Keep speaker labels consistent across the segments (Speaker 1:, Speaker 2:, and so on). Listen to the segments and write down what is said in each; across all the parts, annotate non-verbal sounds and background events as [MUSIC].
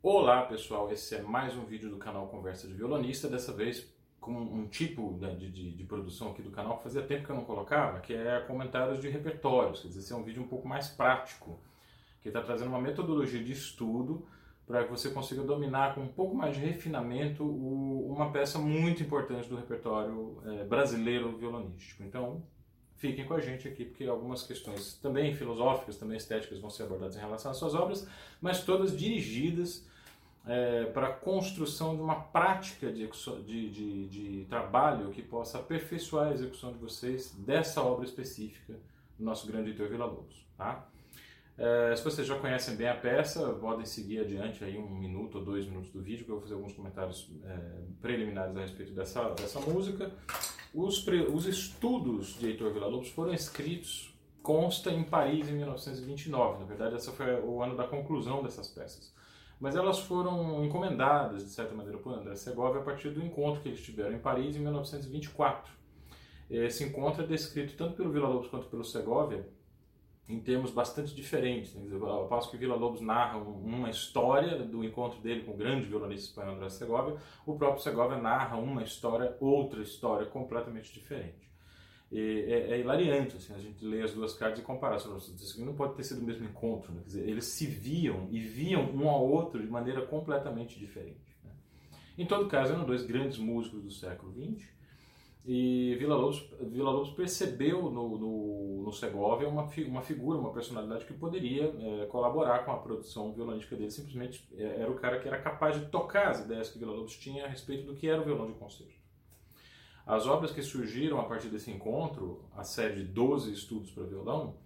Speaker 1: Olá pessoal, esse é mais um vídeo do canal Conversa de Violonista, dessa vez com um tipo né, de, de, de, produção aqui do canal que fazia tempo que eu não colocava, que é comentários de repertórios, quer dizer, esse é um vídeo um pouco mais prático, que está trazendo uma metodologia de estudo para que você consiga dominar com um pouco mais de refinamento o, uma peça muito importante do repertório é, brasileiro violonístico. Então, fiquem com a gente aqui, porque algumas questões também filosóficas, também estéticas vão ser abordadas em relação às suas obras, mas todas dirigidas é, para a construção de uma prática de, de, de, de, trabalho que possa aperfeiçoar a execução de vocês dessa obra específica do nosso grande Heitor Villa-Lobos. Tá? É, se vocês já conhecem bem a peça, podem seguir adiante aí um minuto ou dois minutos do vídeo, que eu vou fazer alguns comentários é, preliminares a respeito dessa, dessa música. Os, os estudos de Heitor Villa-Lobos foram escritos, consta em Paris em 1929. Na verdade, esse foi o ano da conclusão dessas peças. Mas elas foram encomendadas, de certa maneira, por André Segovia a partir do encontro que eles tiveram em Paris em 1924. Esse encontro é descrito tanto pelo Villa-Lobos quanto pelo Segovia em termos bastante diferentes. Né? Ao passo que o Villa-Lobos narra uma história do encontro dele com o grande violonista espanhol André Segovia, o próprio Segovia narra uma história, outra história completamente diferente. E é, é hilariante assim, a gente ler as duas cartas e comparar. Isso não pode ter sido o mesmo encontro. Né? Dizer, eles se viam e viam um ao outro de maneira completamente diferente. Né? Em todo caso, eram dois grandes músicos do século XX e Vila Lobos, Vila Lobos percebeu no, no, no Segovia uma, uma figura, uma personalidade que poderia é, colaborar com a produção violonística dele. Simplesmente é, era o cara que era capaz de tocar as ideias que Vila Lobos tinha a respeito do que era o violão de concerto. As obras que surgiram a partir desse encontro, a série de 12 estudos para violão,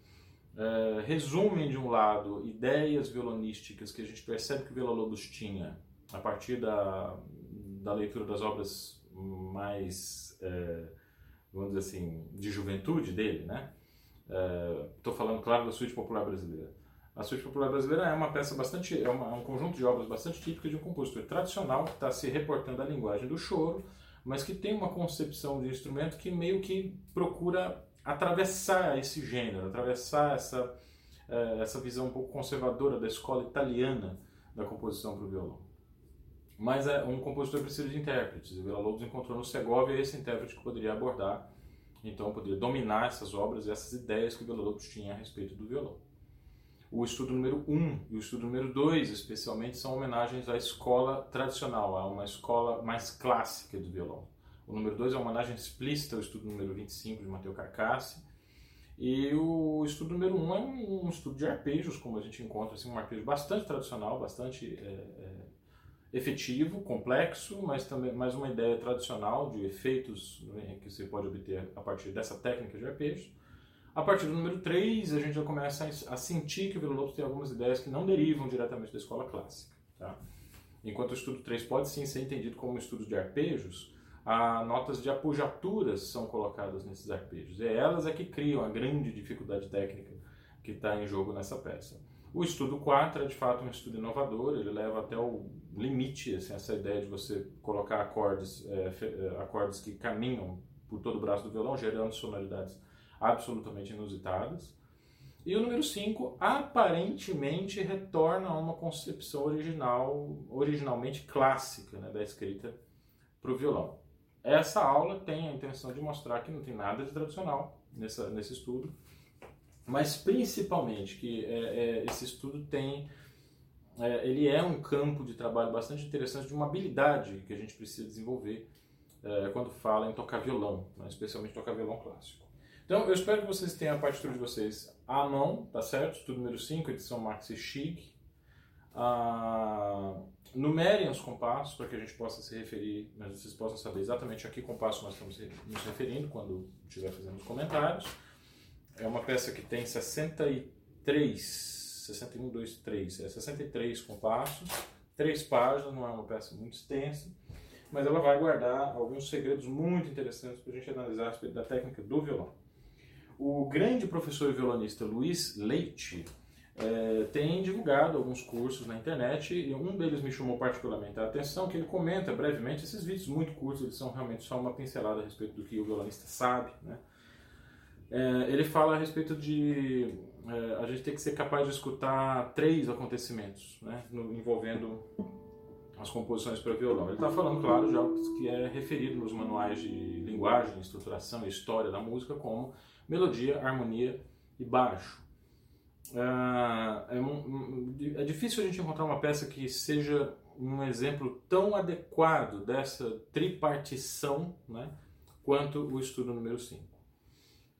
Speaker 1: é, resumem de um lado ideias violonísticas que a gente percebe que Vila Lobos tinha a partir da, da leitura das obras mais, é, vamos dizer assim, de juventude dele, né? Estou é, falando, claro, da suíte popular brasileira. A suíte popular brasileira é uma peça bastante, é, uma, é um conjunto de obras bastante típico de um compositor tradicional que está se reportando à linguagem do choro, mas que tem uma concepção de instrumento que meio que procura atravessar esse gênero, atravessar essa, é, essa visão um pouco conservadora da escola italiana da composição para o violão. Mas é, um compositor precisa de intérpretes. E Vila Lobos encontrou no Segovia esse intérprete que poderia abordar, então poderia dominar essas obras e essas ideias que Vila Lobos tinha a respeito do violão. O estudo número 1 um e o estudo número 2, especialmente, são homenagens à escola tradicional, a uma escola mais clássica do violão. O número 2 é uma homenagem explícita ao estudo número 25 de Matteo Carcassi. E o estudo número 1 um é um, estudo de arpejos, como a gente encontra, assim, um arpejo bastante tradicional, bastante é, é, efetivo, complexo, mas também mais uma ideia tradicional de efeitos né, que você pode obter a partir dessa técnica de arpejos. A partir do número 3, a gente já começa a sentir que o Vila Lobos tem algumas ideias que não derivam diretamente da escola clássica. Tá? Enquanto o estudo 3 pode sim ser entendido como um estudo de arpejos, a notas de apujaturas são colocadas nesses arpejos. E elas é que criam a grande dificuldade técnica que está em jogo nessa peça. O estudo 4 é de fato um estudo inovador, ele leva até o limite assim, essa ideia de você colocar acordes, é, é, acordes que caminham por todo o braço do violão, gerando sonoridades absolutamente inusitadas. E o número 5 aparentemente retorna a uma concepção original, originalmente clássica né, da escrita para o violão. Essa aula tem a intenção de mostrar que não tem nada de tradicional nessa, nesse estudo, mas principalmente que é, é, esse estudo tem é, ele é um campo de trabalho bastante interessante de uma habilidade que a gente precisa desenvolver é, quando fala em tocar violão, né, especialmente tocar violão clássico. Então, eu espero que vocês tenham a partitura de vocês à mão, tá certo? Estudo número 5, edição Maxi Chic. Ah, numerem os compassos para que a gente possa se referir, mas vocês possam saber exatamente a que compasso nós estamos nos referindo quando estiver fazendo os comentários. É uma peça que tem 63, 61, 2, 3, é 63 compassos, três páginas, não é uma peça muito extensa, mas ela vai guardar alguns segredos muito interessantes para a gente analisar a respeito da técnica do violão. O grande professor e violonista Luiz Leite é, tem divulgado alguns cursos na internet e um deles me chamou particularmente a atenção, que ele comenta brevemente, esses vídeos muito curtos, eles são realmente só uma pincelada a respeito do que o violonista sabe, né? É, ele fala a respeito de é, a gente tem que ser capaz de escutar três acontecimentos né, no, envolvendo as composições para violão. Ele está falando, claro, já que é referido nos manuais de linguagem, estruturação e história da música como melodia, harmonia e baixo. É, é, é difícil a gente encontrar uma peça que seja um exemplo tão adequado dessa tripartição né, quanto o estudo número 5.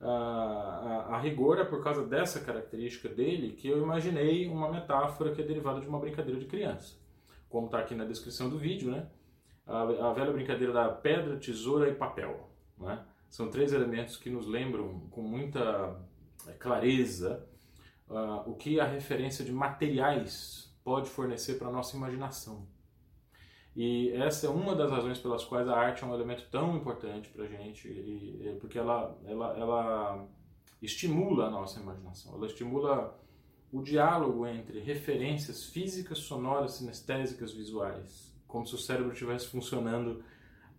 Speaker 1: A, a, rigor é por causa dessa característica dele que eu imaginei uma metáfora que é derivada de uma brincadeira de criança. Como está aqui na descrição do vídeo, né? A, a, velha brincadeira da pedra, tesoura e papel. Né? São três elementos que nos lembram com muita é, clareza uh, o que a referência de materiais pode fornecer para a nossa imaginação. E essa é uma das razões pelas quais a arte é um elemento tão importante para a gente, e, porque ela, ela, ela estimula a nossa imaginação, ela estimula o diálogo entre referências físicas, sonoras, sinestésicas, visuais, como se o cérebro estivesse funcionando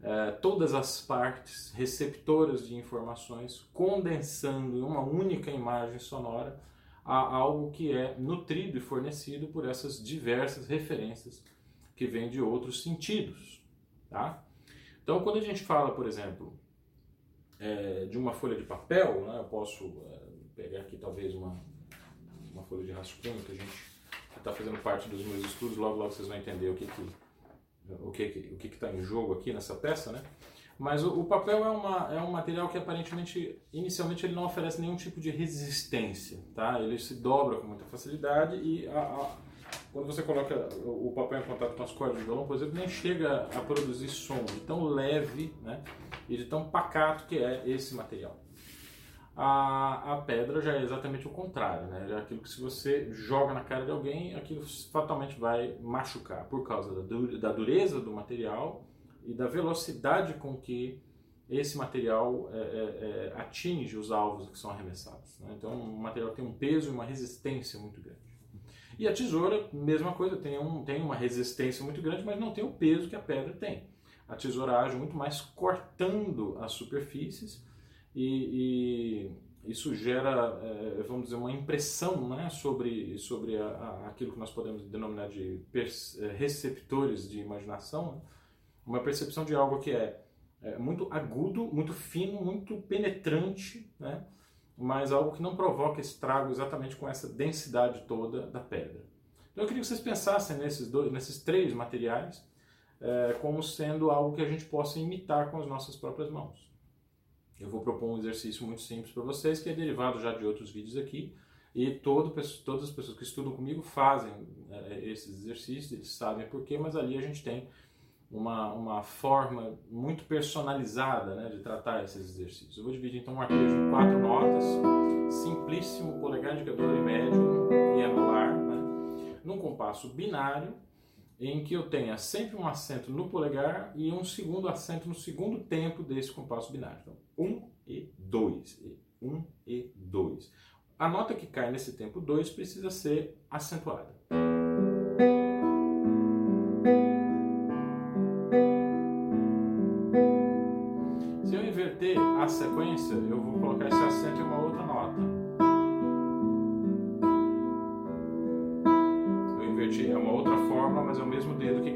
Speaker 1: eh, todas as partes receptoras de informações, condensando em uma única imagem sonora a algo que é nutrido e fornecido por essas diversas referências que vem de outros sentidos. Tá? Então, quando a gente fala, por exemplo, é, de uma folha de papel, né, eu posso é, pegar aqui talvez uma, uma folha de rascunho que a gente está fazendo parte dos meus estudos, logo logo vocês vão entender o que que o que o que está em jogo aqui nessa peça, né? Mas o, o, papel é, uma, é um material que aparentemente, inicialmente, ele não oferece nenhum tipo de resistência, tá? Ele se dobra com muita facilidade e a, quando você coloca o papel em contato com as cordas do violão, por exemplo, nem chega a produzir som de tão leve né, e de tão pacato que é esse material. A, a pedra já é exatamente o contrário, né? É aquilo que se você joga na cara de alguém, aquilo fatalmente vai machucar por causa da, dureza do material e da velocidade com que esse material é, é, é, atinge os alvos que são arremessados. Né? Então, o material tem um peso e uma resistência muito grande. E a tesoura, mesma coisa, tem, um, tem uma resistência muito grande, mas não tem o peso que a pedra tem. A tesoura age muito mais cortando as superfícies e, e isso gera, é, vamos dizer, uma impressão né, sobre, sobre a, a, aquilo que nós podemos denominar de é, receptores de imaginação, né? uma percepção de algo que é, é muito agudo, muito fino, muito penetrante, né? Mas algo que não provoca estrago exatamente com essa densidade toda da pedra. Então eu queria que vocês pensassem nesses, dois, nesses três materiais é, como sendo algo que a gente possa imitar com as nossas próprias mãos. Eu vou propor um exercício muito simples para vocês, que é derivado já de outros vídeos aqui, e todo, todas as pessoas que estudam comigo fazem é, esses exercícios, eles sabem porquê, mas ali a gente tem uma, uma forma muito personalizada né, de tratar esses exercícios. Eu vou dividir então um arpejo em quatro notas, simplíssimo, polegar, indicador e médio e anular, né, num compasso binário, em que eu tenha sempre um acento no polegar e um segundo acento no segundo tempo desse compasso binário. Então, um e dois, um e dois. A nota que cai nesse tempo 2 precisa ser acentuada. Eu vou colocar esse acento em uma outra nota. Eu inverti, é uma outra fórmula, mas é o mesmo dedo que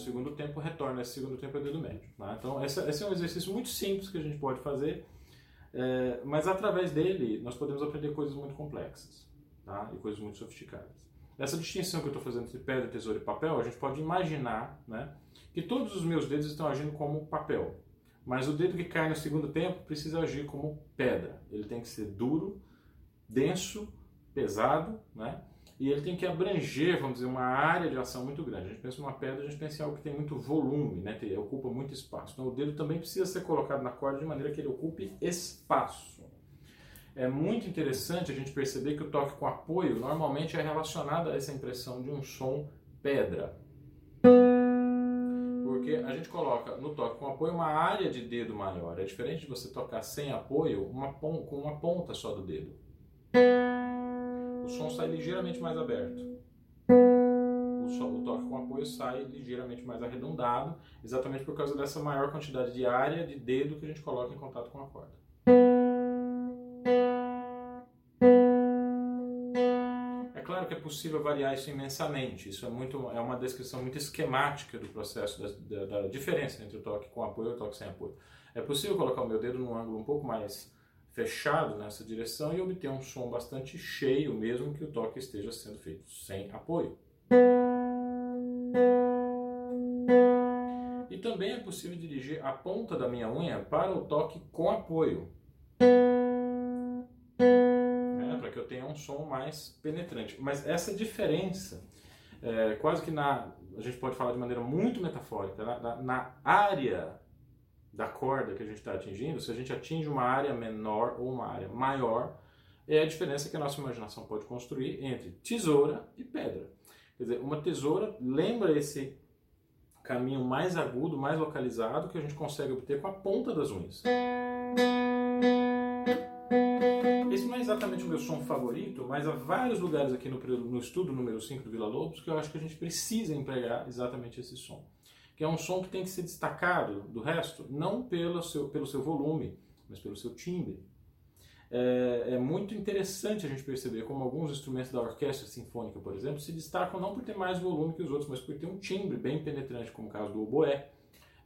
Speaker 1: segundo tempo, retorna esse segundo tempo ao dedo médio. Tá? Então, esse, esse, é um exercício muito simples que a gente pode fazer, é, mas através dele nós podemos aprender coisas muito complexas tá? e coisas muito sofisticadas. Essa distinção que eu estou fazendo entre pedra, tesoura e papel, a gente pode imaginar né, que todos os meus dedos estão agindo como papel, mas o dedo que cai no segundo tempo precisa agir como pedra. Ele tem que ser duro, denso, pesado, né? E ele tem que abranger, vamos dizer, uma área de ação muito grande. A gente pensa numa pedra, a gente pensa em algo que tem muito volume, né? Tem, ocupa muito espaço. Então o dedo também precisa ser colocado na corda de maneira que ele ocupe espaço. É muito interessante a gente perceber que o toque com apoio normalmente é relacionado a essa impressão de um som pedra. Porque Porque a gente coloca no toque com apoio uma área de dedo maior. É diferente de você tocar sem apoio uma com uma ponta só do dedo. O som sai ligeiramente mais aberto. O, o toque com apoio sai ligeiramente mais arredondado, exatamente por causa dessa maior quantidade de área de dedo que a gente coloca em contato com a corda. claro que é possível variar isso imensamente. Isso é, muito, é uma descrição muito esquemática do processo, da, da, da diferença entre o toque com apoio e o toque sem apoio. É possível colocar o meu dedo num ângulo um pouco mais fechado nessa direção e obter um som bastante cheio, mesmo que o toque esteja sendo feito sem apoio. E também é possível dirigir a ponta da minha unha para o toque com apoio para que eu tenha um som mais penetrante. Mas essa diferença, é, quase que na, a gente pode falar de maneira muito metafórica, na, na área da corda que a gente está atingindo, se a gente atinge uma área menor ou uma área maior, é a diferença que a nossa imaginação pode construir entre tesoura e pedra. Quer dizer, uma tesoura lembra esse caminho mais agudo, mais localizado que a gente consegue obter com a ponta das unhas. Esse não é exatamente o meu som favorito, mas há vários lugares aqui no, no estudo número 5 do Vila Lobos que eu acho que a gente precisa empregar exatamente esse som. Que é um som que tem que ser destacado do resto, não pelo seu, pelo seu volume, mas pelo seu timbre. É, é, muito interessante a gente perceber como alguns instrumentos da orquestra sinfônica, por exemplo, se destacam não por ter mais volume que os outros, mas por ter um timbre bem penetrante, como o caso do oboé.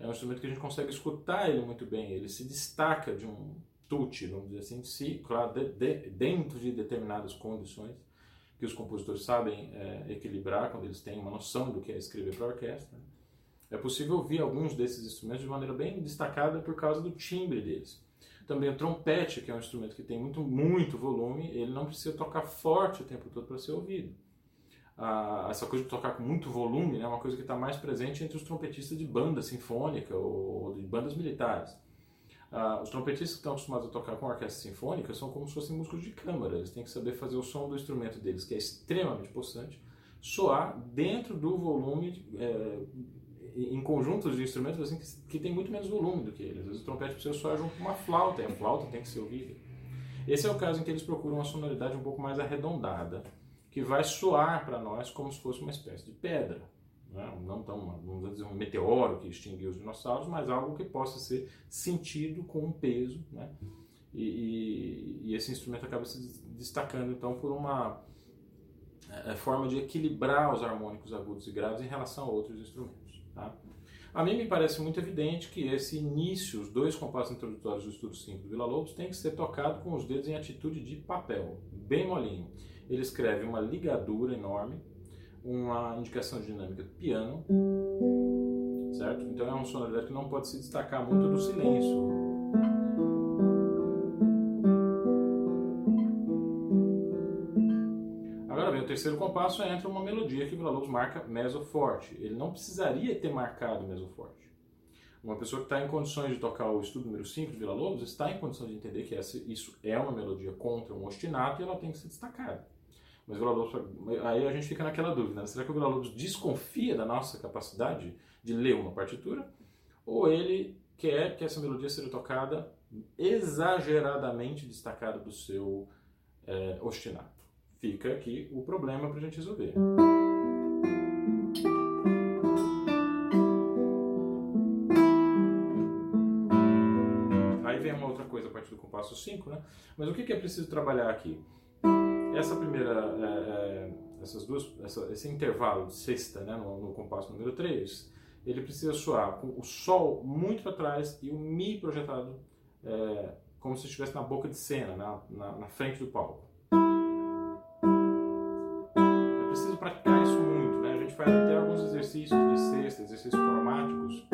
Speaker 1: É um instrumento que a gente consegue escutar ele muito bem, ele se destaca de um, tutti, vamos dizer assim, se, claro, de, de, dentro de determinadas condições que os compositores sabem é, equilibrar quando eles têm uma noção do que é escrever para a orquestra. É possível ouvir alguns desses instrumentos de maneira bem destacada por causa do timbre deles. Também o trompete, que é um instrumento que tem muito, muito volume, ele não precisa tocar forte o tempo todo para ser ouvido. Ah, essa coisa de tocar com muito volume né, é uma coisa que está mais presente entre os trompetistas de banda sinfônica ou de bandas militares. Ah, os trompetistas que estão acostumados a tocar com orquestra sinfônica são como se fossem músicos de câmara. Eles têm que saber fazer o som do instrumento deles, que é extremamente possante, soar dentro do volume, é, em conjuntos de instrumentos assim, que, que tem muito menos volume do que eles. Às vezes o trompete precisa soar junto com uma flauta, e a flauta tem que ser ouvida. Esse é o caso em que eles procuram uma sonoridade um pouco mais arredondada, que vai soar para nós como se fosse uma espécie de pedra né? não tão, vamos dizer, um meteoro que extinguiu os dinossauros, mas algo que possa ser sentido com um peso, né? E, e, e esse instrumento acaba se destacando então por uma é, é, forma de equilibrar os harmônicos agudos e graves em relação a outros instrumentos. Tá? A mim me parece muito evidente que esse início, os dois compassos introdutórios do estudo 5 do Vila Lobos, tem que ser tocado com os dedos em atitude de papel, bem molinho. Ele escreve uma ligadura enorme, uma indicação dinâmica do piano, certo? Então é uma sonoridade que não pode se destacar muito do silêncio. Terceiro compasso, entra uma melodia que o Villa-Lobos marca meso forte. Ele não precisaria ter marcado meso forte. Uma pessoa que está em condições de tocar o estudo número 5 de Villa-Lobos está em condições de entender que essa, isso é uma melodia contra um ostinato e ela tem que ser destacada. Mas Vila Lobos, aí a gente fica naquela dúvida, né? será que o Vila Lobos desconfia da nossa capacidade de ler uma partitura? Ou ele quer que essa melodia seja tocada exageradamente destacada do seu é, ostinato? Fica aqui o problema para a gente resolver. Aí vem uma outra coisa a partir do compasso 5, né? Mas o que é preciso trabalhar aqui? essa primeira, é, é, essas duas, essa, esse intervalo de sexta, né, no, no compasso número 3, ele precisa soar com o Sol muito para trás e o Mi projetado é, como se estivesse na boca de cena, na, na, na frente do palco. Praticar isso muito, né? A gente faz até alguns exercícios de sexta, exercícios cromáticos,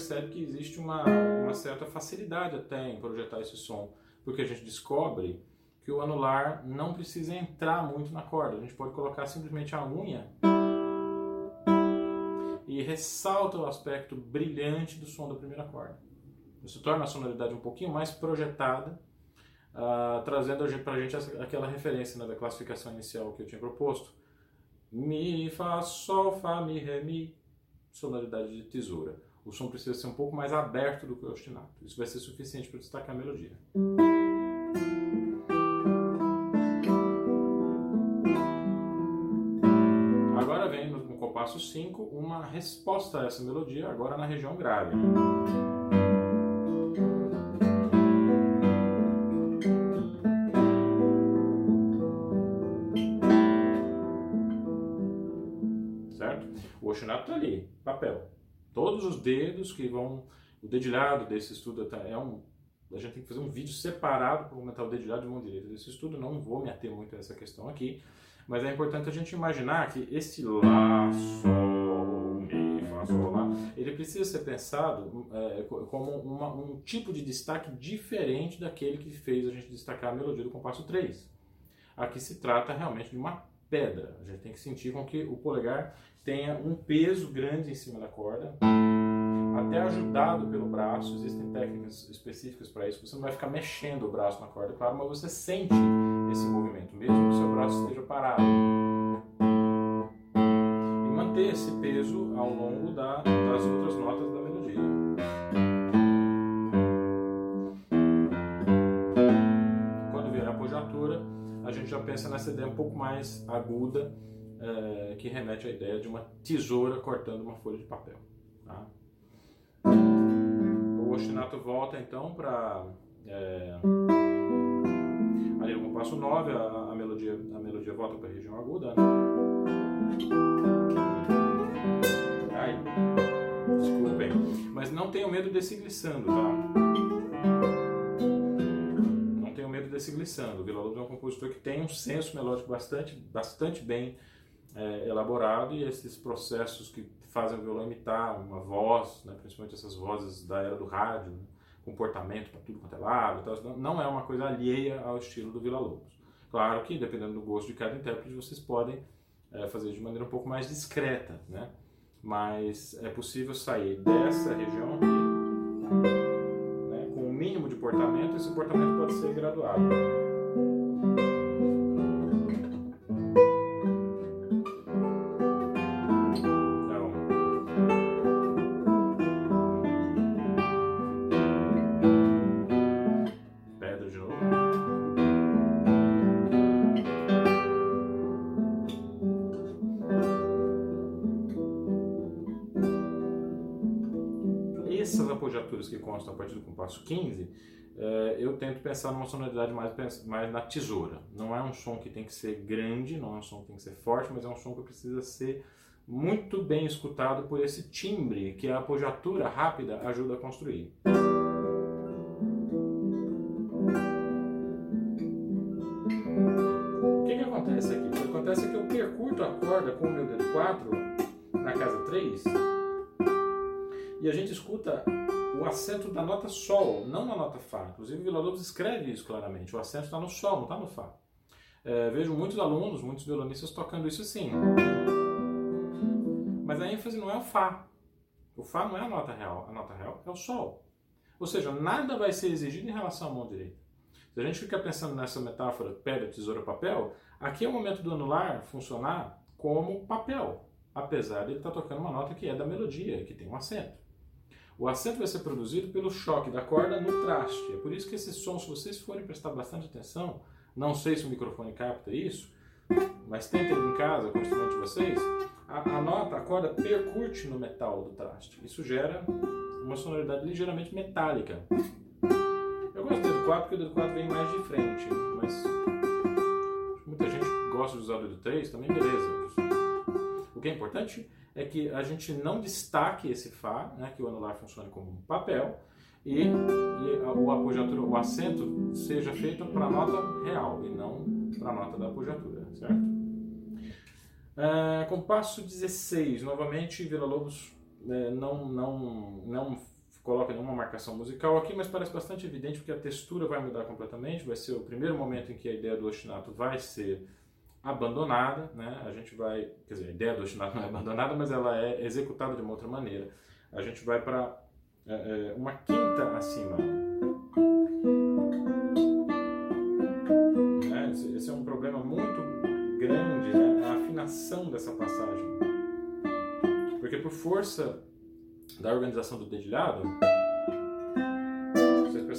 Speaker 1: percebe que existe uma, uma certa facilidade até em projetar esse som, porque a gente descobre que o anular não precisa entrar muito na corda. A gente pode colocar simplesmente a unha e ressalta o aspecto brilhante do som da primeira corda. Isso torna a sonoridade um pouquinho mais projetada uh, trazendo para a gente aquela referência né, da classificação inicial que eu tinha proposto. Mi, Fá, Sol, Fá, Mi, Ré, Mi, sonoridade de tesoura. O som precisa ser um pouco mais aberto do que o ostinato. Isso vai ser suficiente para destacar a melodia. Agora vem no compasso 5 uma resposta a essa melodia, agora na região grave. Ostinato está ali, papel. Todos os dedos que vão. O dedilhado desse estudo tá, é um. A gente tem que fazer um vídeo separado para comentar o dedilhado de mão direita desse estudo. Não vou me ater muito a essa questão aqui, mas é importante a gente imaginar que esse Lá, Sol, Mi, Ele precisa ser pensado é, como uma, um tipo de destaque diferente daquele que fez a gente destacar a melodia do compasso 3. Aqui se trata realmente de uma pedra. A gente tem que sentir com que o polegar tenha um peso grande em cima da corda, até ajudado pelo braço. Existem técnicas específicas para isso. Você não vai ficar mexendo o braço na corda, claro, mas você sente esse movimento, mesmo que o seu braço esteja parado. Manter esse peso ao longo da, das outras notas da melodia. Quando vier a apogiatura, a gente já pensa nessa ideia um pouco mais aguda é, que remete à ideia de uma tesoura cortando uma folha de papel. Tá? O ostinato volta então para. É, ali no compasso 9, a, a, melodia, a melodia volta para a região aguda. Né? Desculpem. Mas não tenham medo desse glissando, tá? Não tenham medo desse glissando. O Vila Lobos é um compositor que tem um senso melódico bastante, bastante bem é, elaborado e esses processos que fazem o violão imitar uma voz, né, principalmente essas vozes da era do rádio, né, comportamento para tudo quanto é lado, então, não é uma coisa alheia ao estilo do Vila Lobos. Claro que, dependendo do gosto de cada intérprete, vocês podem é, fazer de maneira um pouco mais discreta, né? Mas é possível sair dessa região aqui né, com o mínimo de portamento, esse portamento pode ser graduado. Constam a partir do compasso 15, eh, eu tento pensar numa sonoridade mais, mais na tesoura. Não é um som que tem que ser grande, não é um som que tem que ser forte, mas é um som que precisa ser muito bem escutado por esse timbre que a apogiatura rápida ajuda a construir. O que, que acontece aqui? O que acontece é que eu percurto a corda com o meu dedo 4 na casa 3 e a gente escuta o acento da nota Sol, não na nota Fá. Inclusive, Vila Lobos escreve isso claramente. O acento está no Sol, não está no Fá. É, vejo muitos alunos, muitos violonistas tocando isso assim. Mas a ênfase não é o Fá. O Fá não é a nota real. A nota real é o Sol. Ou seja, nada vai ser exigido em relação à mão direita. Se a gente fica pensando nessa metáfora pedra, tesoura, papel, aqui é o momento do anular funcionar como papel, apesar de ele estar tá tocando uma nota que é da melodia, que tem um acento. O acento vai ser produzido pelo choque da corda no traste. É por isso que esse som, se vocês forem prestar bastante atenção, não sei se o microfone capta isso, mas tentem em casa com o instrumento de vocês, a, a nota, a corda percute no metal do traste. Isso gera uma sonoridade ligeiramente metálica. Eu gosto do dedo 4 porque o dedo 4 vem mais de frente, mas muita gente gosta de usar o dedo 3, também beleza. O que é importante é que a gente não destaque esse Fá, né, que o anular funcione como um papel, e, e o apogiatura, o acento seja feito para a nota real e não para a nota da apogiatura, certo? É, compasso 16, novamente Vila Lobos é, não, não, não coloca nenhuma marcação musical aqui, mas parece bastante evidente porque a textura vai mudar completamente, vai ser o primeiro momento em que a ideia do ostinato vai ser abandonada, né? A gente vai, quer dizer, a ideia do ostinato não é abandonada, mas ela é executada de uma outra maneira. A gente vai para é, é, uma quinta acima. problema muito grande né, a afinação dessa passagem. Porque por força da organização do dedilhado,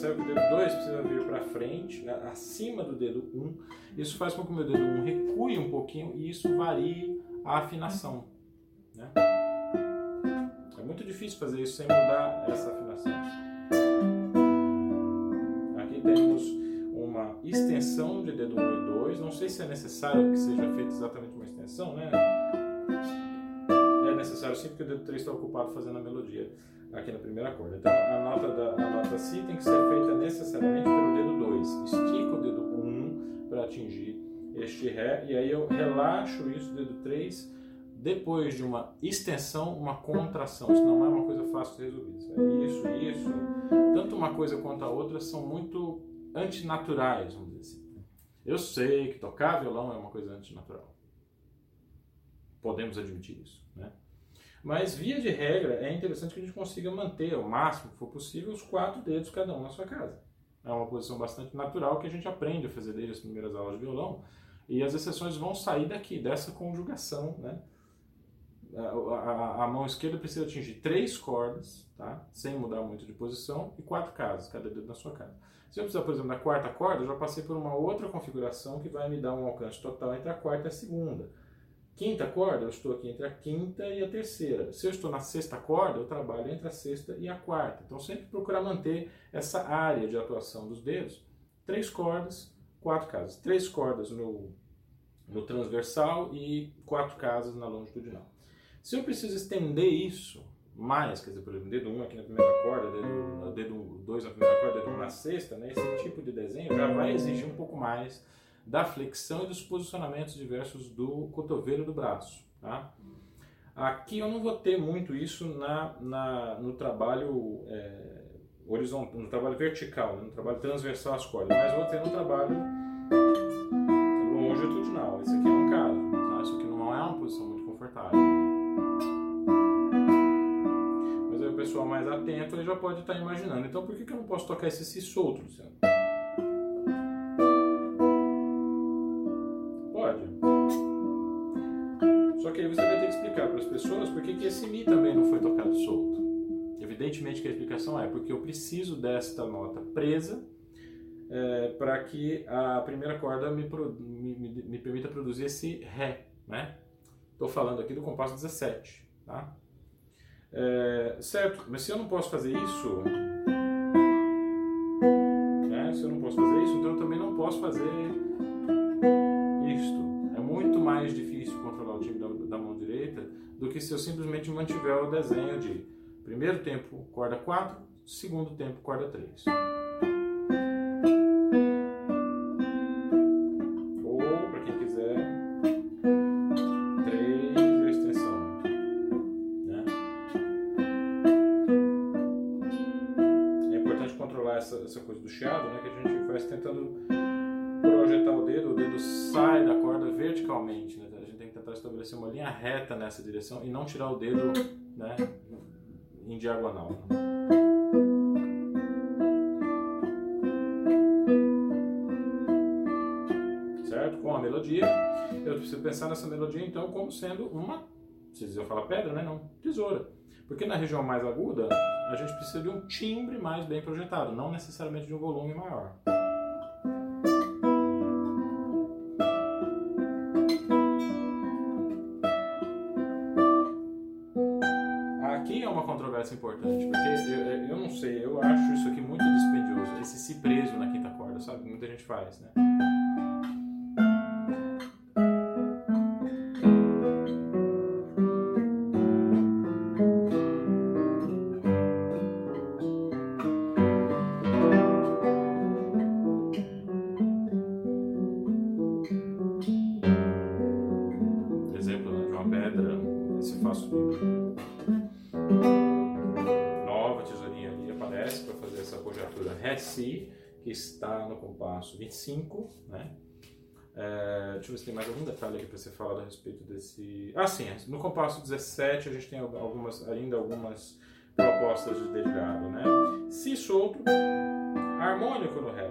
Speaker 1: vocês percebem que o dedo 2 precisa vir para frente, né, acima do dedo 1. Um. Isso faz com que o meu dedo 1 um recue um pouquinho e isso varie a afinação. Né? É muito difícil fazer isso sem mudar essa afinação. Aqui temos uma extensão de dedo 1 um e 2. Não sei se é necessário que seja feita exatamente uma extensão, né? É necessário sim, porque o dedo 3 está ocupado fazendo a melodia aqui na primeira corda. Então a nota, da, a nota Si tem que ser feita necessariamente pelo dedo 2. Estica o dedo 1 um para atingir este Ré, e aí eu relaxo isso, dedo 3 depois de uma extensão, uma contração. Isso não é uma coisa fácil de resolver. Isso, isso. Tanto uma coisa quanto a outra são muito antinaturais, vamos dizer assim. Eu sei que tocar violão é uma coisa antinatural. Podemos admitir isso, né? Mas, via de regra, é interessante que a gente consiga manter, ao máximo que for possível, os quatro dedos cada um na sua casa. É uma posição bastante natural que a gente aprende a fazer desde as primeiras aulas de violão. E as exceções vão sair daqui, dessa conjugação, né? a, a, a, mão esquerda precisa atingir três cordas, tá? sem mudar muito de posição, e quatro casas, cada dedo na sua casa. Se eu precisar, por exemplo, da quarta corda, eu já passei por uma outra configuração que vai me dar um alcance total entre a quarta e a segunda. Quinta corda, eu estou aqui entre a quinta e a terceira. Se eu estou na sexta corda, eu trabalho entre a sexta e a quarta. Então, sempre procurar manter essa área de atuação dos dedos. Três cordas, quatro casas. Três cordas no, no transversal e quatro casas na longitudinal. Se eu preciso estender isso mais, quer dizer, por exemplo, dedo 1 um aqui na primeira corda, dedo 2 na primeira corda, dedo 1 um na sexta, né, esse tipo de desenho já vai exigir um pouco mais da flexão e dos posicionamentos diversos do cotovelo e do braço. Tá? Aqui eu não vou ter muito isso na, na, no trabalho é, horizontal, no trabalho vertical, né, no trabalho transversal às cordas, mas vou ter no trabalho longitudinal. Esse aqui é um caso, tá? isso aqui não é uma posição muito confortável. pessoal mais atento ele já pode estar imaginando. Então por que, que eu não posso tocar esse Si solto, Luciano? Esse Mi também não foi tocado solto. Evidentemente que a explicação é porque eu preciso desta nota presa é, para que a primeira corda me, me, me, me permita produzir esse Ré. Né? Estou falando aqui do compasso 17. Tá? É, certo, mas se eu não posso fazer isso, né, se eu não posso fazer isso, então eu também não posso fazer isto. É muito mais difícil controlar o time da, da mão direita do que se eu simplesmente mantiver o desenho de primeiro tempo corda 4, segundo tempo corda 3. Estabelecer uma linha reta nessa direção e não tirar o dedo né, em diagonal. Certo? Com a melodia, eu preciso pensar nessa melodia então como sendo uma, se eu falar pedra, né? Não, tesoura. Porque na região mais aguda, a gente precisa de um timbre mais bem projetado, não necessariamente de um volume maior. Conversa importante, porque eu, eu não sei, eu acho isso aqui muito dispendioso, esse si preso na quinta corda, sabe? Muita gente faz, né? Compasso 25, né? É, deixa eu ver se tem mais algum detalhe aqui para você falar a respeito desse. Ah, sim, no compasso 17 a gente tem algumas, ainda algumas propostas de dedilhado, né? Si solto, harmônico no Ré.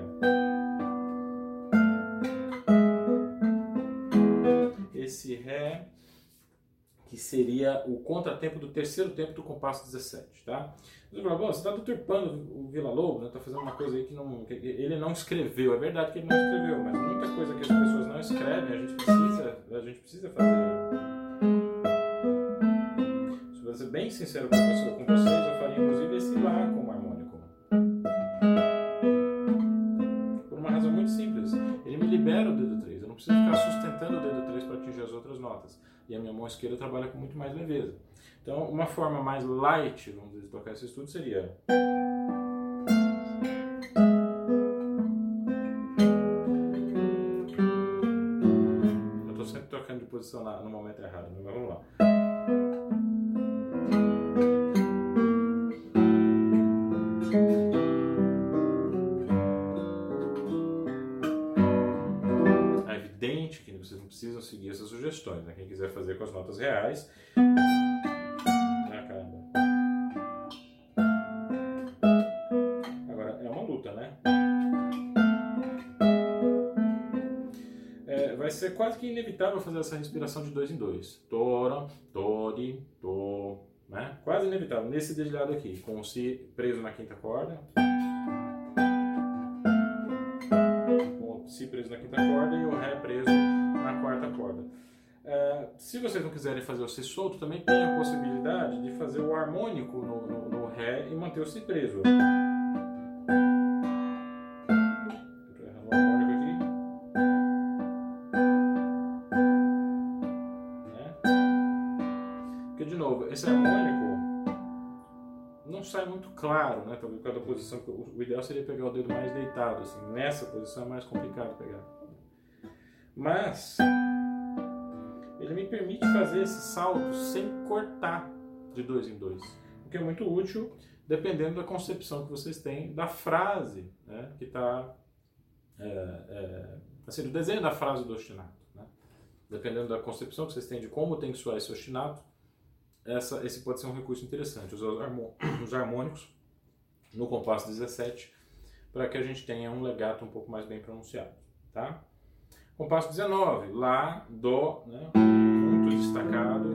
Speaker 1: Seria o contratempo do terceiro tempo do compasso 17, tá? Você fala, você está deturpando o Vila Lobos, está né? fazendo uma coisa aí que, não, que ele não escreveu. É verdade que ele não escreveu, mas muita coisa que as pessoas não escrevem, a gente precisa, a gente precisa fazer. Se eu ser bem sincero com, com vocês, eu faria inclusive esse Lá como harmônico. Por uma razão muito simples. Ele me libera o dedo 3. Eu não preciso ficar sustentando o dedo 3 para atingir as outras notas. E a minha mão esquerda trabalha com muito mais leveza. Então, uma forma mais light, vamos dizer, de tocar esse estudo seria. Eu estou sempre tocando de posição no momento errado, mas vamos lá. Quiser fazer com as notas reais, ser quase que inevitável fazer essa respiração de dois em dois. Tora, tori, to, né? Quase inevitável. Nesse dedilhado aqui, com o si preso na quinta corda. Se vocês não quiserem fazer o si solto, também tem a possibilidade de fazer o harmônico no, no, no ré e manter o si preso. sai muito claro, né? Talvez por causa da posição. O ideal seria pegar o dedo mais deitado, assim. Nessa posição é mais complicado pegar. Mas permite fazer esse salto sem cortar de dois em dois, o que é muito útil dependendo da concepção que vocês têm da frase, né? Que está é, é, assim, do desenho da frase do ostinato, né? Dependendo da concepção que vocês têm de como tem que soar esse ostinato, essa, esse pode ser um recurso interessante, usar [COUGHS] os harmônicos no compasso 17 para que a gente tenha um legato um pouco mais bem pronunciado, tá? Compasso 19, Lá, Dó, né? muito destacado.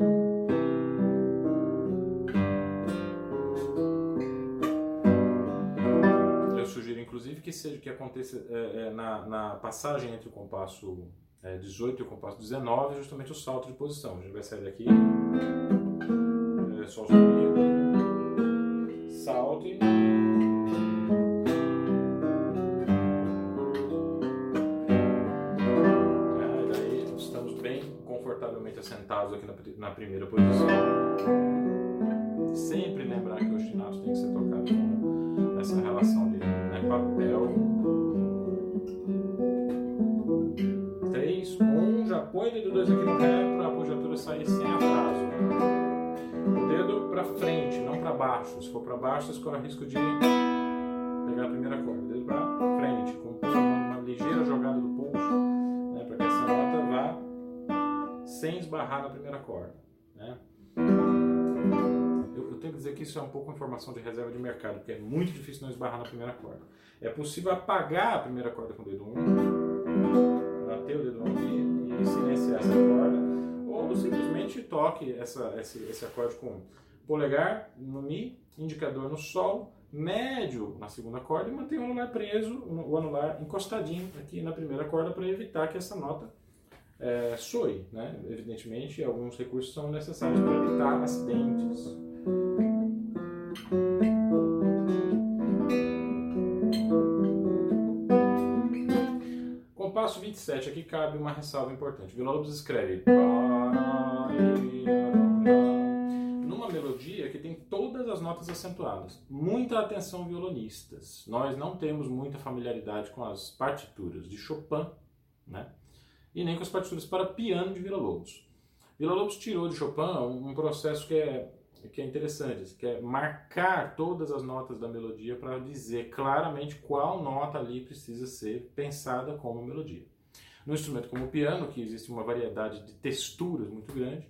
Speaker 1: Eu sugiro inclusive que seja que aconteça é, é, na, na passagem entre o compasso é, 18 e o compasso 19, justamente o salto de posição. A gente vai sair daqui sol sustenido, salte. Aqui na, na primeira posição. Sempre lembrar que o ostinato tem que ser tocado com essa relação de né, papel. 3, 1, já põe o dedo 2 aqui no ré para a apogiatura sair sem atraso para frente, não para baixo. Se for para baixo, você corre o risco de pegar a primeira corda. Sem esbarrar na primeira corda. Né? Eu, eu, tenho que dizer que isso é um pouco informação de reserva de mercado, porque é muito difícil não esbarrar na primeira corda. É possível apagar a primeira corda com o dedo 1, um, bater o dedo 1 um e, e silenciar essa corda, ou simplesmente toque essa, esse, esse acorde com polegar no Mi, indicador no Sol, médio na segunda corda e manter o anular preso, o anular encostadinho aqui na primeira corda para evitar que essa nota é, soe. Né? Evidentemente, alguns recursos são necessários para evitar acidentes. Compasso 27, aqui cabe uma ressalva importante. Vila Lobos escreve melodia que tem todas as notas acentuadas. Muita atenção, violonistas. Nós não temos muita familiaridade com as partituras de Chopin, né? E nem com as partituras para piano de Villa-Lobos. Villa-Lobos tirou de Chopin um processo que é que é interessante, que é marcar todas as notas da melodia para dizer claramente qual nota ali precisa ser pensada como melodia. No instrumento como o piano, que existe uma variedade de texturas muito grande,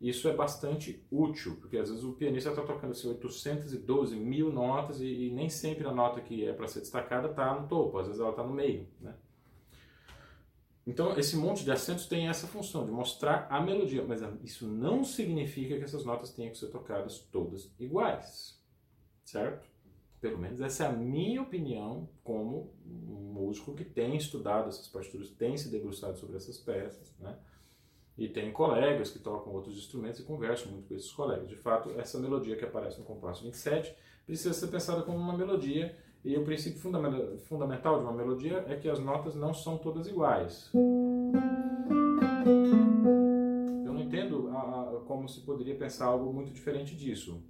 Speaker 1: isso é bastante útil, porque às vezes o pianista está tocando assim, 812 mil notas e, e, nem sempre a nota que é para ser destacada está no topo, às vezes ela está no meio. Né? Então, esse monte de acentos tem essa função de mostrar a melodia, mas isso não significa que essas notas tenham que ser tocadas todas iguais, certo? Pelo menos essa é a minha opinião como um músico que tem estudado essas partituras, tem se debruçado sobre essas peças, né? E tem colegas que tocam outros instrumentos e conversam muito com esses colegas. De fato, essa melodia que aparece no compasso 27 precisa ser pensada como uma melodia e o princípio fundamental de uma melodia é que as notas não são todas iguais. Eu não entendo a, a, como se poderia pensar algo muito diferente disso.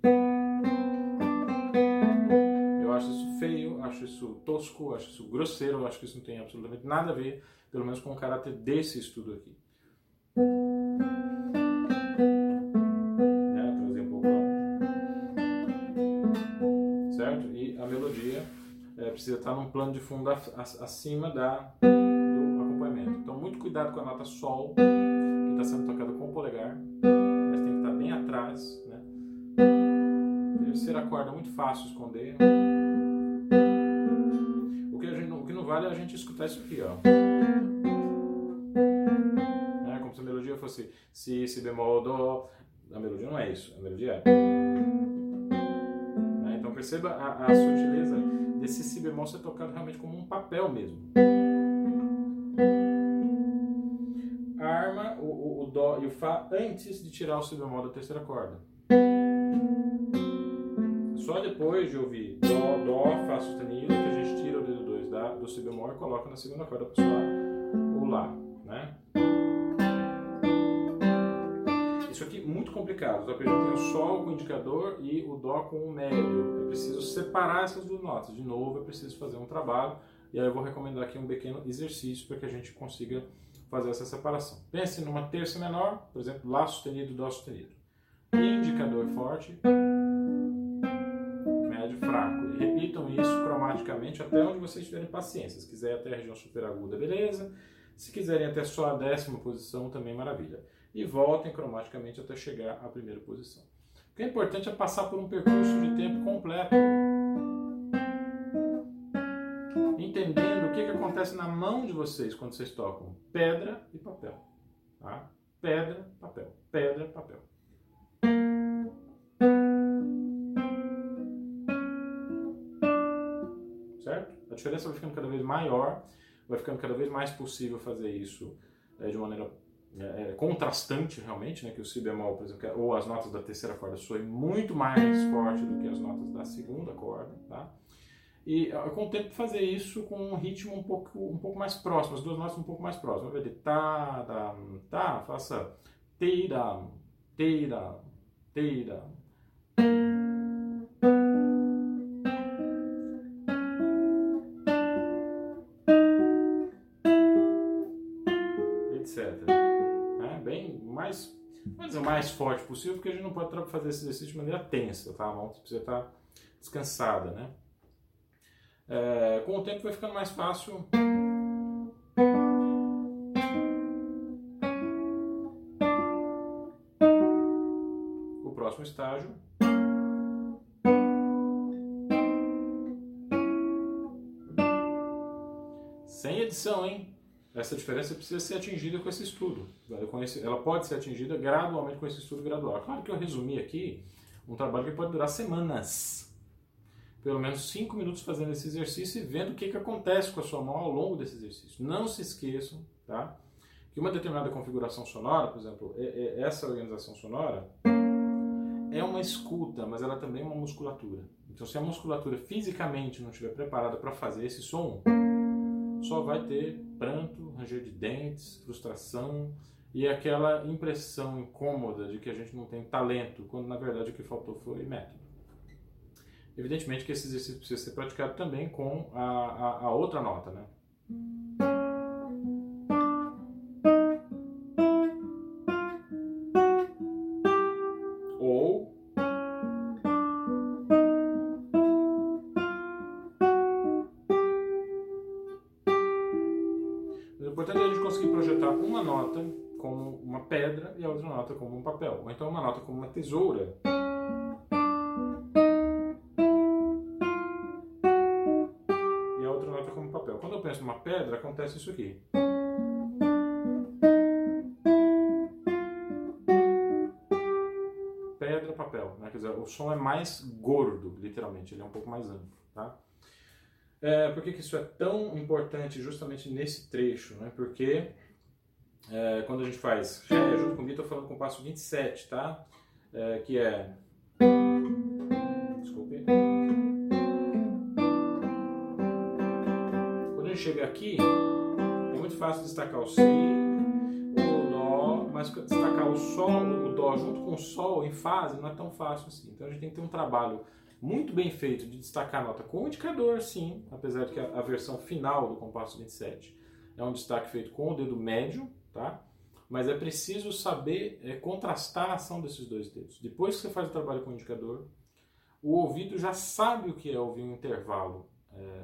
Speaker 1: Eu acho isso feio, acho isso tosco, acho isso grosseiro, acho que isso não tem absolutamente nada a ver, pelo menos com o caráter desse estudo aqui. Precisa estar num plano de fundo acima da, do acompanhamento. Então, muito cuidado com a nota Sol, que está sendo tocada com o polegar, mas tem que estar bem atrás. Né? Terceira corda é muito fácil esconder. O que, gente, o que não vale é a gente escutar isso aqui, ó. É como se a melodia fosse Si, Si bemol, Dó. A melodia não é isso, a melodia é. Perceba a, a sutileza desse si bemol ser tocado realmente como um papel mesmo. Arma o, o, o dó e o fá antes de tirar o si bemol da terceira corda. Só depois de ouvir dó, dó, fá sustenido que a gente tira o dedo 2 do si bemol e coloca na segunda corda para soar o lá, né? Muito complicado. Os arpejos tem o Sol com o indicador e o Dó com o médio. É preciso separar essas duas notas. De novo, é preciso fazer um trabalho. E aí eu vou recomendar aqui um pequeno exercício para que a gente consiga fazer essa separação. Pense numa terça menor, por exemplo, Lá sustenido, Dó sustenido. Indicador forte, médio fraco. E repitam isso cromaticamente até onde vocês tiverem paciência. Se quiser até a região super aguda, beleza. Se quiserem até só a décima posição, também maravilha e voltem cromaticamente até chegar à primeira posição. O que é importante é passar por um percurso de tempo completo, entendendo o que, que acontece na mão de vocês quando vocês tocam pedra e papel. Tá? Pedra, papel, pedra, papel. Certo? A diferença vai ficando cada vez maior, vai ficando cada vez mais possível fazer isso é, de maneira é, é, contrastante realmente, né, que o si bemol, por exemplo, ou as notas da terceira corda soem muito mais forte do que as notas da segunda corda, tá? E com o tempo fazer isso com um ritmo um pouco, um pouco mais próximo, as duas notas um pouco mais próximas. Vai de tá, da, tá, faça teira, teira, teira, mais forte possível, porque a gente não pode fazer esse exercício de maneira tensa, tá? A mão precisa estar descansada, né? É, com o tempo vai ficando mais fácil. O próximo estágio. Sem edição, hein? Essa diferença precisa ser atingida com esse estudo. Ela pode ser atingida gradualmente com esse estudo gradual. Claro que eu resumi aqui um trabalho que pode durar semanas. Pelo menos 5 minutos fazendo esse exercício e vendo o que, que acontece com a sua mão ao longo desse exercício. Não se esqueçam tá? que uma determinada configuração sonora, por exemplo, essa organização sonora, é uma escuta, mas ela também é uma musculatura. Então, se a musculatura fisicamente não estiver preparada para fazer esse som, só vai ter pranto, ranger de dentes, frustração e aquela impressão incômoda de que a gente não tem talento, quando na verdade o que faltou foi método. Evidentemente que esse exercício precisa ser praticado também com a, a, a outra nota, né? pedra e a outra nota como um papel, ou então uma nota como uma tesoura. E a outra nota como papel. Quando eu penso numa pedra, acontece isso aqui. Pedra, papel. Né? Quer dizer, o som é mais gordo, literalmente, ele é um pouco mais amplo. Tá? É, por que, que isso é tão importante justamente nesse trecho? Né? Porque é, quando a gente faz Ré junto com Mi, estou falando com o passo 27, tá? É, que é. Desculpe. Quando a gente chega aqui, é muito fácil destacar o Si, o Dó, mas destacar o Sol, o Dó junto com o Sol em fase não é tão fácil assim. Então a gente tem que ter um trabalho muito bem feito de destacar a nota com o indicador, sim, apesar de que a, a versão final do compasso 27 é um destaque feito com o dedo médio, tá? Mas é preciso saber é, contrastar a ação desses dois dedos. Depois que você faz o trabalho com o indicador, o ouvido já sabe o que é ouvir um intervalo é,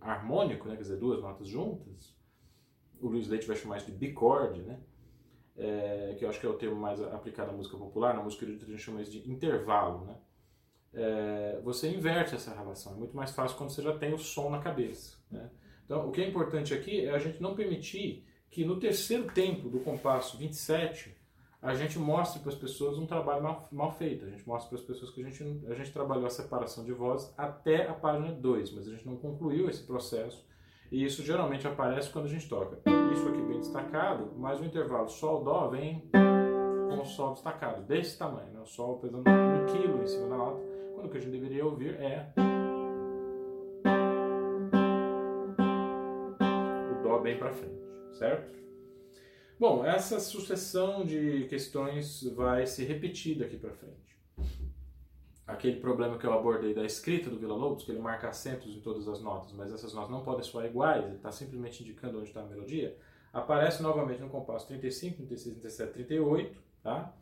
Speaker 1: harmônico, né? quer dizer, duas notas juntas. O Luiz Leite vai chamar isso de bicorde, né? É, que eu acho que é o termo mais aplicado na música popular. Na música erudita a gente chama isso de intervalo, né? é, você inverte essa relação. É muito mais fácil quando você já tem o som na cabeça. Né? Então, o que é importante aqui é a gente não permitir que no terceiro tempo do compasso 27 a gente mostre para as pessoas um trabalho mal, mal, feito. A gente mostra para as pessoas que a gente, a gente trabalhou a separação de vozes até a página 2, mas a gente não concluiu esse processo. E isso geralmente aparece quando a gente toca. Isso aqui bem destacado, mas o intervalo Sol-Dó vem com o Sol destacado, desse tamanho. Né? O Sol pesando um quilo em cima da nota quando o que a gente deveria ouvir é o Dó bem para frente, certo? Bom, essa sucessão de questões vai se repetir daqui para frente. Aquele problema que eu abordei da escrita do Vila Lobos, que ele marca acentos em todas as notas, mas essas notas não podem soar iguais, ele está simplesmente indicando onde está a melodia, aparece novamente no compasso 35, 36, 37, 38, tá?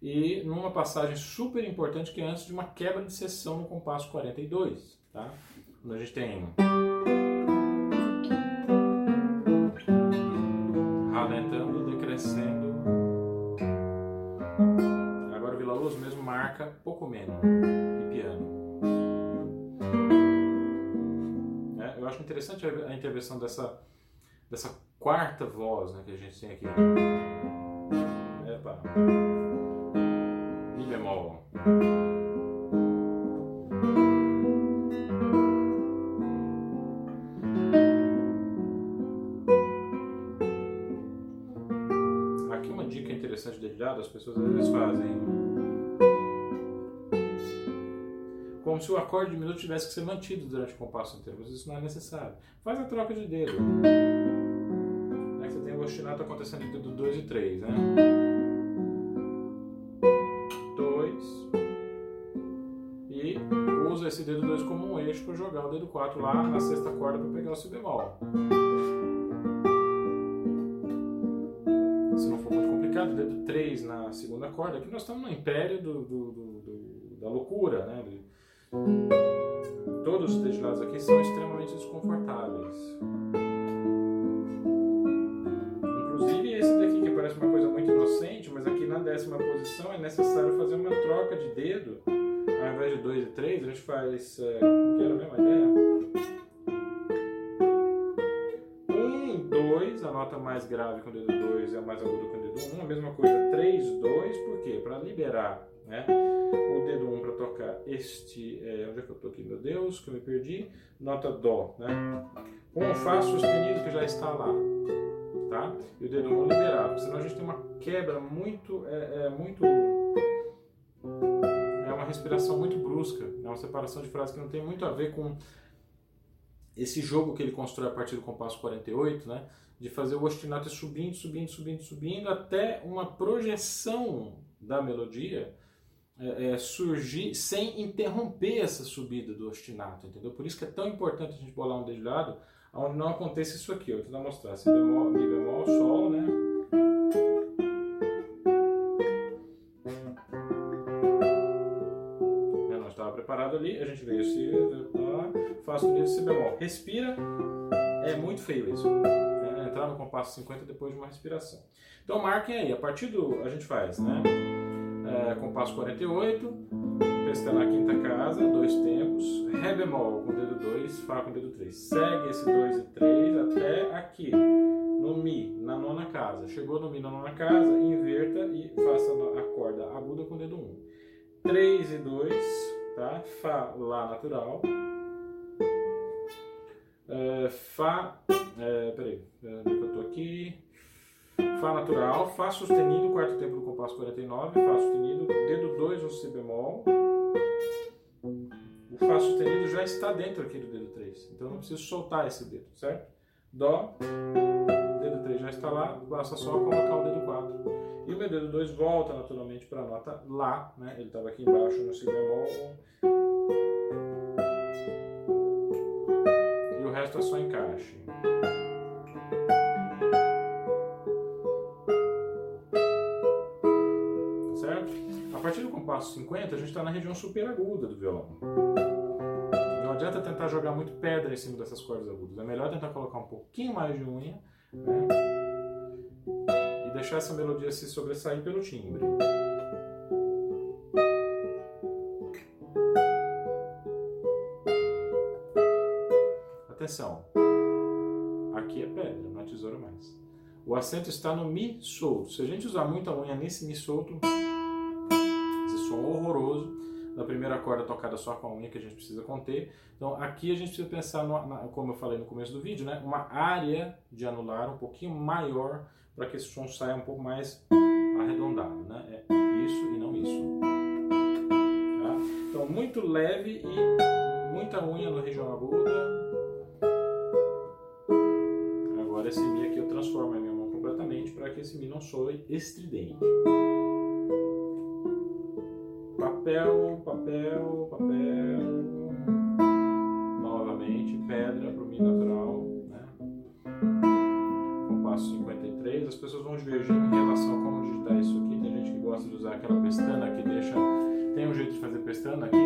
Speaker 1: e numa passagem super importante que é antes de uma quebra de sessão no compasso 42, tá? Quando a gente tem menos e piano. É, eu acho interessante a intervenção dessa dessa quarta voz né, que a gente tem aqui. Epa bemol. Aqui uma dica interessante dedilhado, as pessoas às vezes fazem como se o acorde diminuto tivesse que ser mantido durante o compasso inteiro, mas isso não é necessário. Faz a troca de dedo. Aí você tem o ostinato acontecendo entre o dedo 2 e 3, né? esse dedo 2 como um eixo para jogar o dedo 4 lá na sexta corda para pegar o si bemol. Se não for muito complicado, dedo 3 na segunda corda. Aqui nós estamos no império do, do, do, da loucura, né? Todos os dedilados aqui são extremamente desconfortáveis. Inclusive esse daqui que parece uma coisa muito inocente, mas aqui na décima posição é necessário fazer uma troca de dedo ao invés de 2 e 3, a gente faz. É, que era a mesma ideia? 1, 2, a nota mais grave com o dedo 2 e a mais aguda com o dedo 1. Um, a mesma coisa, 3, 2, por quê? Para liberar né, o dedo 1 um para tocar este. É, onde é que eu estou aqui, meu Deus, que eu me perdi? Nota Dó, né? Com o Fá sustenido que já está lá. Tá? E o dedo 1 um liberado, senão a gente tem uma quebra muito, é, é muito respiração muito brusca, é uma separação de frases que não tem muito a ver com esse jogo que ele constrói a partir do compasso 48, né? De fazer o ostinato subindo, subindo, subindo, subindo, até uma projeção da melodia é, é, surgir sem interromper essa subida do ostinato, entendeu? Por isso que é tão importante a gente bolar um dedilhado onde não aconteça isso aqui. Eu vou tentar mostrar. Si bemol, Mi bemol, Sol, né? ali, a gente veio si, faz tudo isso, si bemol. Respira, é muito feio isso. É, entrar no compasso 50 depois de uma respiração. Então marquem aí, a partir do. a gente faz, né? É, compasso 48, está na quinta casa, dois tempos, Ré bemol com o dedo 2, Fá com o dedo 3. Segue esse 2 e 3 até aqui, no Mi, na nona casa. Chegou no Mi na nona casa, inverta e faça a corda aguda com o dedo 1. Um. 3 e 2, tá? Fá, Lá natural. É, fá, é, peraí, é que eu tô aqui? Fá natural, Fá sustenido, quarto tempo do compasso 49, Fá sustenido, dedo 2 no Si bemol. O Fá sustenido já está dentro aqui do dedo 3, então não preciso soltar esse dedo, certo? Dó, dedo 3 já está lá, basta só colocar o dedo 4. E o meu dedo 2 volta naturalmente para a nota Lá, né? ele estava aqui embaixo no Si bemol. E o resto é só encaixe. A compasso 50, a gente está na região superaguda do violão. Não adianta tentar jogar muito pedra em cima dessas cordas agudas. É melhor tentar colocar um pouquinho mais de unha. Né? deixar essa melodia se sobressair pelo timbre. Atenção, aqui é pedra, não é tesoura mais. O acento está no Mi solto. Se a gente usar muita unha nesse Mi solto, som horroroso da primeira corda tocada só com a unha que a gente precisa conter. Então aqui a gente precisa pensar, no, na, como eu falei no começo do vídeo, né, uma área de anular um pouquinho maior para que esse som saia um pouco mais arredondado. Né? É isso e não isso. Tá? Então, muito leve e muita unha na região aguda. Agora esse Mi aqui eu transformo a minha mão completamente para que esse Mi não soe estridente. Papel, papel, papel. Novamente, pedra para o Mi natural. Né? Compasso 50 as pessoas vão divergir em relação a como digitar isso aqui. Tem gente que gosta de usar aquela pestana que deixa. Tem um jeito de fazer pestana aqui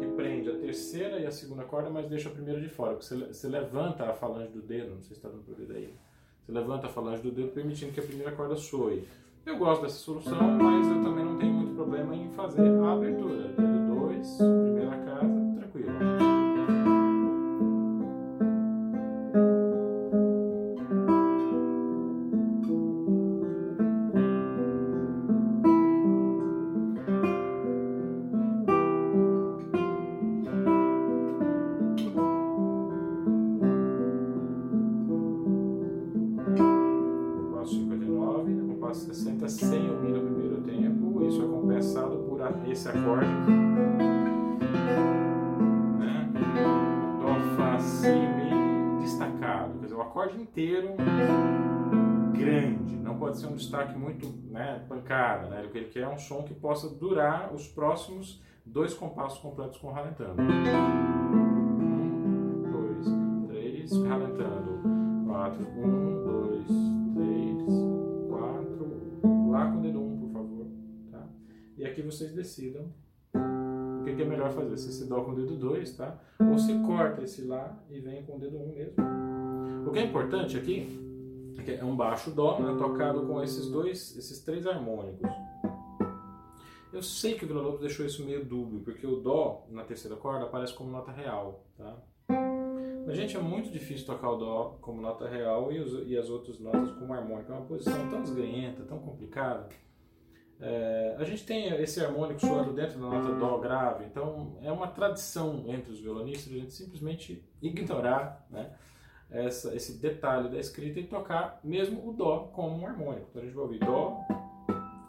Speaker 1: que prende a terceira e a segunda corda, mas deixa a primeira de fora. Você, você levanta a falange do dedo, não sei se está dando para ver daí. Você levanta a falange do dedo permitindo que a primeira corda soe. Eu gosto dessa solução, mas eu também não tenho muito problema em fazer a abertura. Dedo 2, primeira casa, tranquilo. Pode ser um destaque muito né, pancada. Né? Ele quer um som que possa durar os próximos dois compassos completos com ralentando. Um, dois, três, ralentando. Quatro, um, dois, três, quatro. Lá com o dedo um e aqui vocês decidam o que, é melhor fazer, se se dó com o dedo 2, tá? Ou se corta esse lá e vem com o dedo 1 um mesmo. O que é importante aqui que é um baixo dó, né, tocado com esses dois, esses três harmônicos. Eu sei que o Vila Lobos deixou isso meio dúbio, porque o dó na terceira corda aparece como nota real, tá? Mas, gente, é muito difícil tocar o dó como nota real e, os, e as outras notas como harmônica. É uma posição tão desganhenta, tão complicada. É, a gente tem esse harmônico soando dentro da nota Dó grave, então é uma tradição entre os violonistas a gente simplesmente ignorar né, essa, esse detalhe da escrita e tocar mesmo o Dó como um harmônico. Então a gente vai ouvir Dó,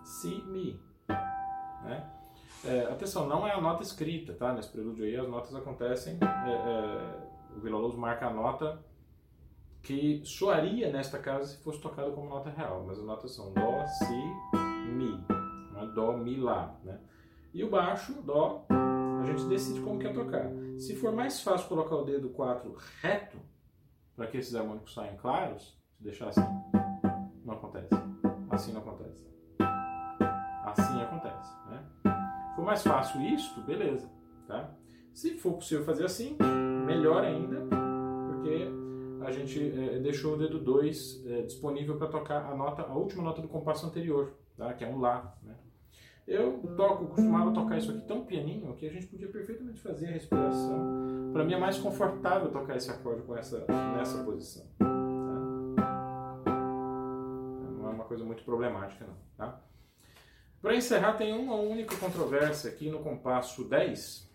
Speaker 1: Si, Mi. Né? É, atenção, não é a nota escrita, tá? Nesse prelúdio aí as notas acontecem, é, é o Vila-Lobos marca a nota que soaria nesta casa se fosse tocada como nota real, mas as notas são Dó, Si, Mi. Dó, Mi, Lá. Né? E o baixo, Dó, a gente decide como quer tocar. Se for mais fácil colocar o dedo 4 reto, para que esses harmônicos saiam claros, se deixar assim, não acontece. Assim não acontece. Assim acontece. Né? For mais fácil isto, beleza. Tá? Se for possível fazer assim, melhor ainda, porque a gente é, deixou o dedo 2 é, disponível para tocar a nota, a última nota do compasso anterior, tá? que é um Lá. Né? Eu toco, costumava tocar isso aqui tão pianinho que a gente podia perfeitamente fazer a respiração. Para mim é mais confortável tocar esse acorde com essa, nessa posição. Tá? Não é uma coisa muito problemática, não. Tá? Para encerrar, tem uma única controvérsia aqui no compasso 10,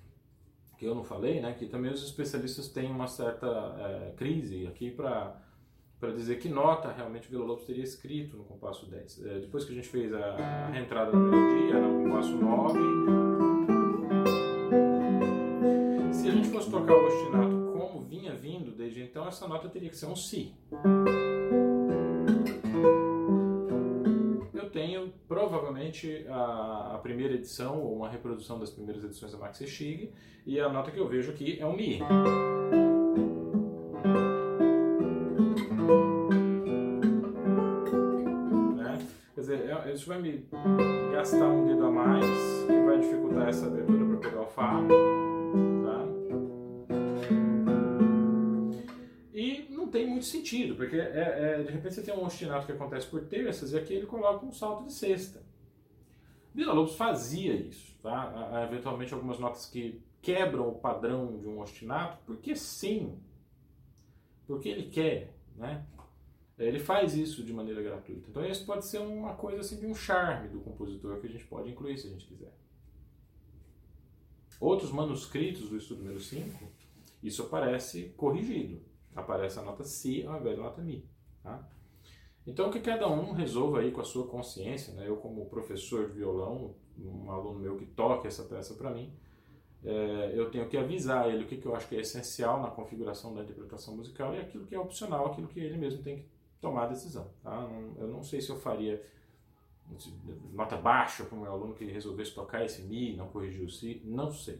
Speaker 1: que eu não falei, né, que também os especialistas têm uma certa é, crise aqui para para dizer que nota realmente o Vila Lobos teria escrito no compasso 10. É, depois que a gente fez a, a reentrada da melodia, no compasso 9, se a gente fosse tocar o ostinato como vinha vindo desde então, essa nota teria que ser um Si. Eu tenho provavelmente a, a primeira edição ou uma reprodução das primeiras edições da Maxi Chig e a nota que eu vejo aqui é um Mi. Gastar um dedo a mais, que vai dificultar essa abertura para pegar o Fá. Tá? E não tem muito sentido, porque é, é, de repente você tem um ostinato que acontece por terças e aqui ele coloca um salto de sexta. Vila Lobos fazia isso, tá? eventualmente algumas notas que quebram o padrão de um ostinato, porque sim, porque ele quer, né? Ele faz isso de maneira gratuita. Então isso pode ser uma coisa assim de um charme do compositor que a gente pode incluir se a gente quiser. Outros manuscritos do estudo número 5, isso aparece corrigido. Aparece a nota Si ao invés da nota Mi. Tá? Então que cada um resolva aí com a sua consciência. Né? Eu como professor de violão, um aluno meu que toca essa peça para mim, é, eu tenho que avisar ele o que, que eu acho que é essencial na configuração da interpretação musical e aquilo que é opcional, aquilo que ele mesmo tem que tomar a decisão. Tá? Eu não sei se eu faria nota baixa para o meu aluno que resolvesse tocar esse Mi, não corrigir o Si, não sei.